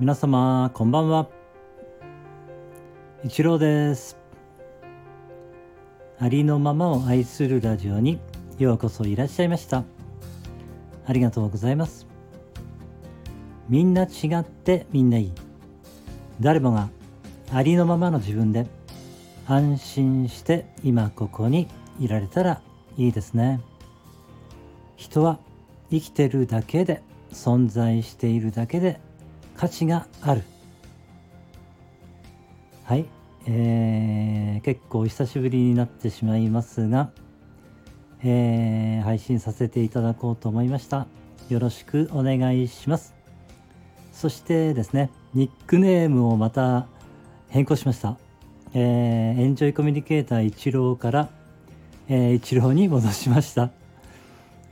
皆様こんばんは。一郎です。ありのままを愛するラジオにようこそいらっしゃいました。ありがとうございます。みんな違ってみんないい。誰もがありのままの自分で安心して今ここにいられたらいいですね。人は生きてるだけで存在しているだけで価値がある。はい、えー、結構久しぶりになってしまいますが、えー、配信させていただこうと思いました。よろしくお願いします。そしてですねニックネームをまた変更しました、えー、エンジョイコミュニケーター一郎から、えー、一郎に戻しました。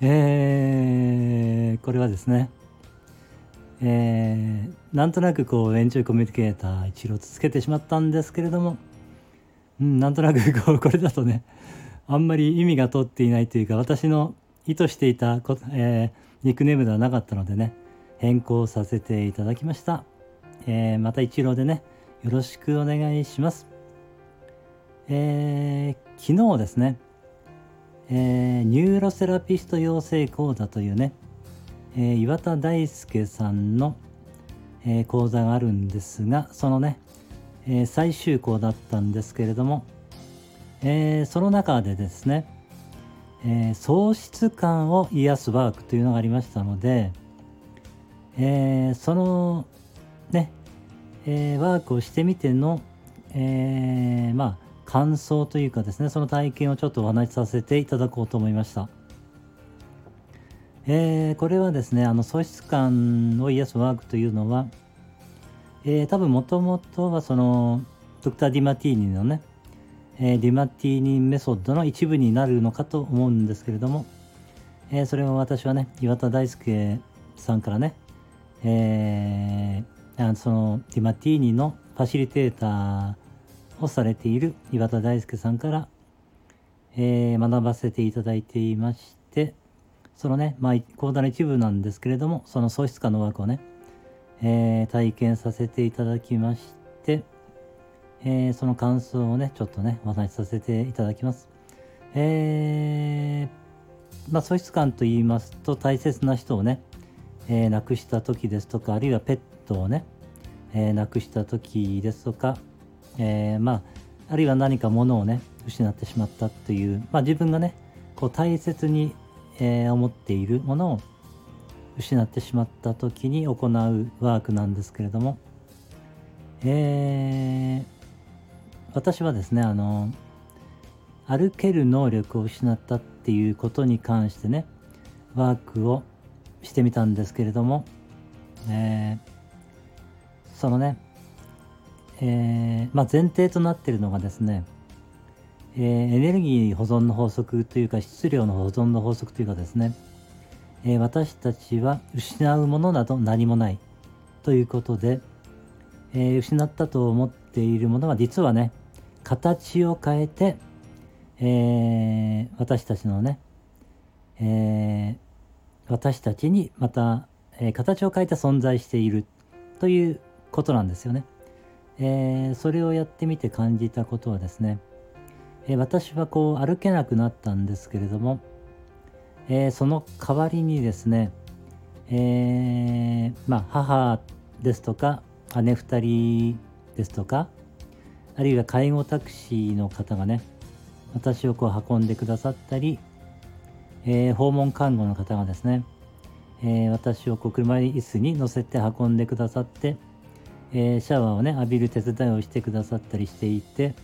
えー、これはですねえー、なんとなくこうエンジョイコミュニケーター一郎つけてしまったんですけれども、うん、なんとなくこう これだとねあんまり意味が通っていないというか私の意図していたこ、えー、ニックネームではなかったのでね変更させていただきました、えー、また一郎でねよろしくお願いします、えー、昨日ですね、え、ニューロセラピスト養成講座というねえー、岩田大輔さんの、えー、講座があるんですがそのね、えー、最終講だったんですけれども、えその中でですね、え喪失感を癒すワークというのがありましたので、えそのね、えワークをしてみての、えまあ感想というかですねその体験をちょっとお話しさせていただこうと思いました。えー、これはですねあの喪失感を癒すワークというのは、えー、多分もともとはそのドクター・ディマティーニのね、えー、ディマティーニメソッドの一部になるのかと思うんですけれども、えー、それを私はね岩田大輔さんからね、えー、そのディマティーニのファシリテーターをされている岩田大輔さんから、えー、学ばせていただいていましてそのね、まあ、講座の一部なんですけれども、その喪失感のワークをね、えー、体験させていただきまして、えー、その感想をね、ちょっとね、お話しさせていただきます。えー、まあ、喪失感と言いますと、大切な人をね、えー、亡くした時ですとか、あるいはペットをね、えー、亡くした時ですとか、えー、まあ、あるいは何か物をね、失ってしまったという、まあ、自分がね、こう大切にえ、思っているものを失ってしまった時に行うワークなんですけれども、えー、私はですねあの歩ける能力を失ったっていうことに関してねワークをしてみたんですけれども、えー、そのね、えー、まあ、前提となっているのがですねえー、エネルギー保存の法則というか質量の保存の法則というかですね、えー、私たちは失うものなど何もないということで、えー、失ったと思っているものは実はね形を変えて、え私たちのね、え私たちにまた、え形を変えて存在しているということなんですよね。えそれをやってみて感じたことはですね、え私はこう歩けなくなったんですけれども、え、その代わりにですね、え、まあ、母ですとか姉2人ですとかあるいは介護タクシーの方がね私をこう運んでくださったり、えー、訪問看護の方がですね、え私をこう車椅子に乗せて運んでくださって、えシャワーをね浴びる手伝いをしてくださったりしていて、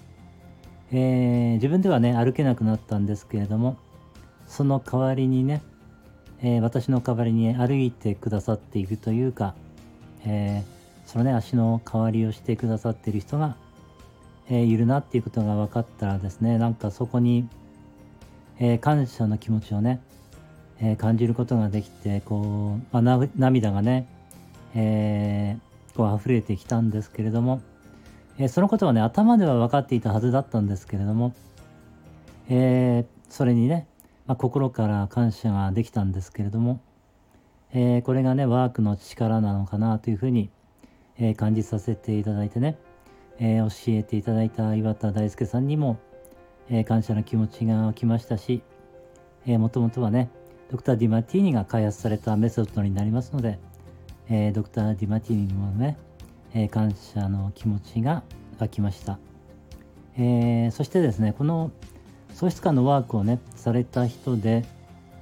えー、自分ではね歩けなくなったんですけれどもその代わりにね、えー、私の代わりに歩いてくださっているというか、えー、そのね足の代わりをしてくださっている人が、えいるなっていうことが分かったらですねなんかそこに、え感謝の気持ちをね、え感じることができてこう、まあ、涙がね、えこう溢れてきたんですけれどもえー、そのことはね頭では分かっていたはずだったんですけれども、えー、それにね、まあ、心から感謝ができたんですけれども、えー、これがねワークの力なのかなというふうに、え感じさせていただいてね、え教えていただいた岩田大輔さんにも、え感謝の気持ちが湧きましたし、えもともとはね、ドクター・ディマティーニが開発されたメソッドになりますので、えー、ドクター・ディマティーニにもね、え、感謝の気持ちが湧きました、えー、そしてですねこの喪失感のワークをねされた人で、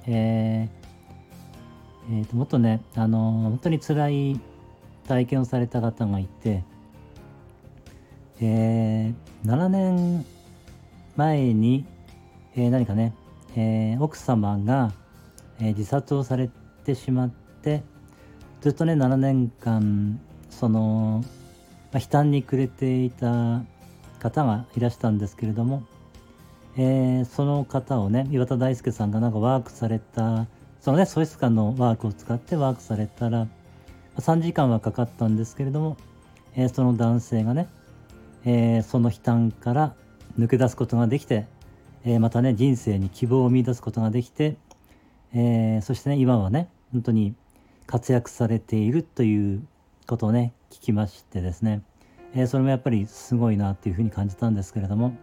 えーえー、ともっとねあの本当に辛い体験をされた方がいて、えー、7年前に、えー、何かね、えー、奥様が、え、自殺をされてしまってずっとね7年間その、まあ、悲嘆に暮れていた方がいらしたんですけれども、えー、その方をね岩田大輔さんがなんかワークされたそのね喪失感のワークを使ってワークされたら3時間はかかったんですけれども、えー、その男性がね、えー、その悲嘆から抜け出すことができて、えまたね人生に希望を見出すことができて、えそしてね今はね本当に活躍されているということをね聞きましてですね、えー、それもやっぱりすごいなっていうふうに感じたんですけれども、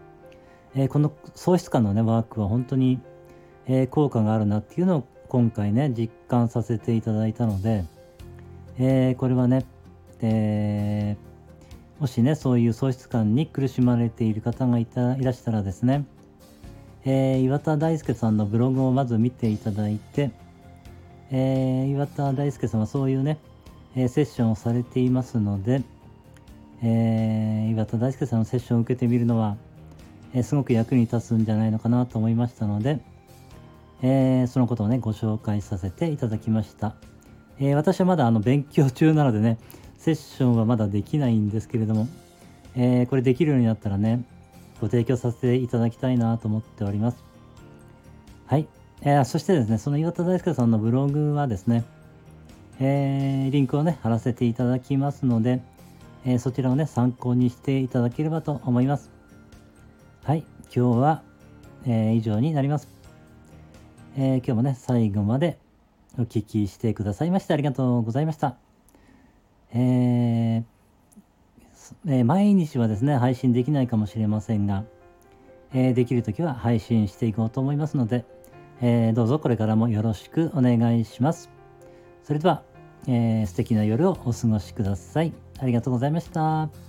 えー、この喪失感のねワークは本当に、えー、効果があるなっていうのを今回ね実感させていただいたので、えこれはね、えもしねそういう喪失感に苦しまれている方がいたいらしたらですね、え岩田大輔さんのブログをまず見ていただいて、え、岩田大輔さんはそういうね、え、セッションをされていますので、えー、岩田大輔さんのセッションを受けてみるのは、えすごく役に立つんじゃないのかなと思いましたので、えそのことをねご紹介させていただきました、え私はまだあの勉強中なのでねセッションはまだできないんですけれども、えこれできるようになったらねご提供させていただきたいなと思っております。はい。えー、そしてですね、その岩田大輔さんのブログはですね、えー、リンクをね、貼らせていただきますので、えー、そちらをね、参考にしていただければと思います。はい、今日は、え以上になります。え今日もね、最後までお聞きしてくださいましてありがとうございました。ええ毎日はですね、配信できないかもしれませんが、えできるときは配信していこうと思いますので、え、どうぞこれからもよろしくお願いします。それでは、えー、素敵な夜をお過ごしください。ありがとうございました。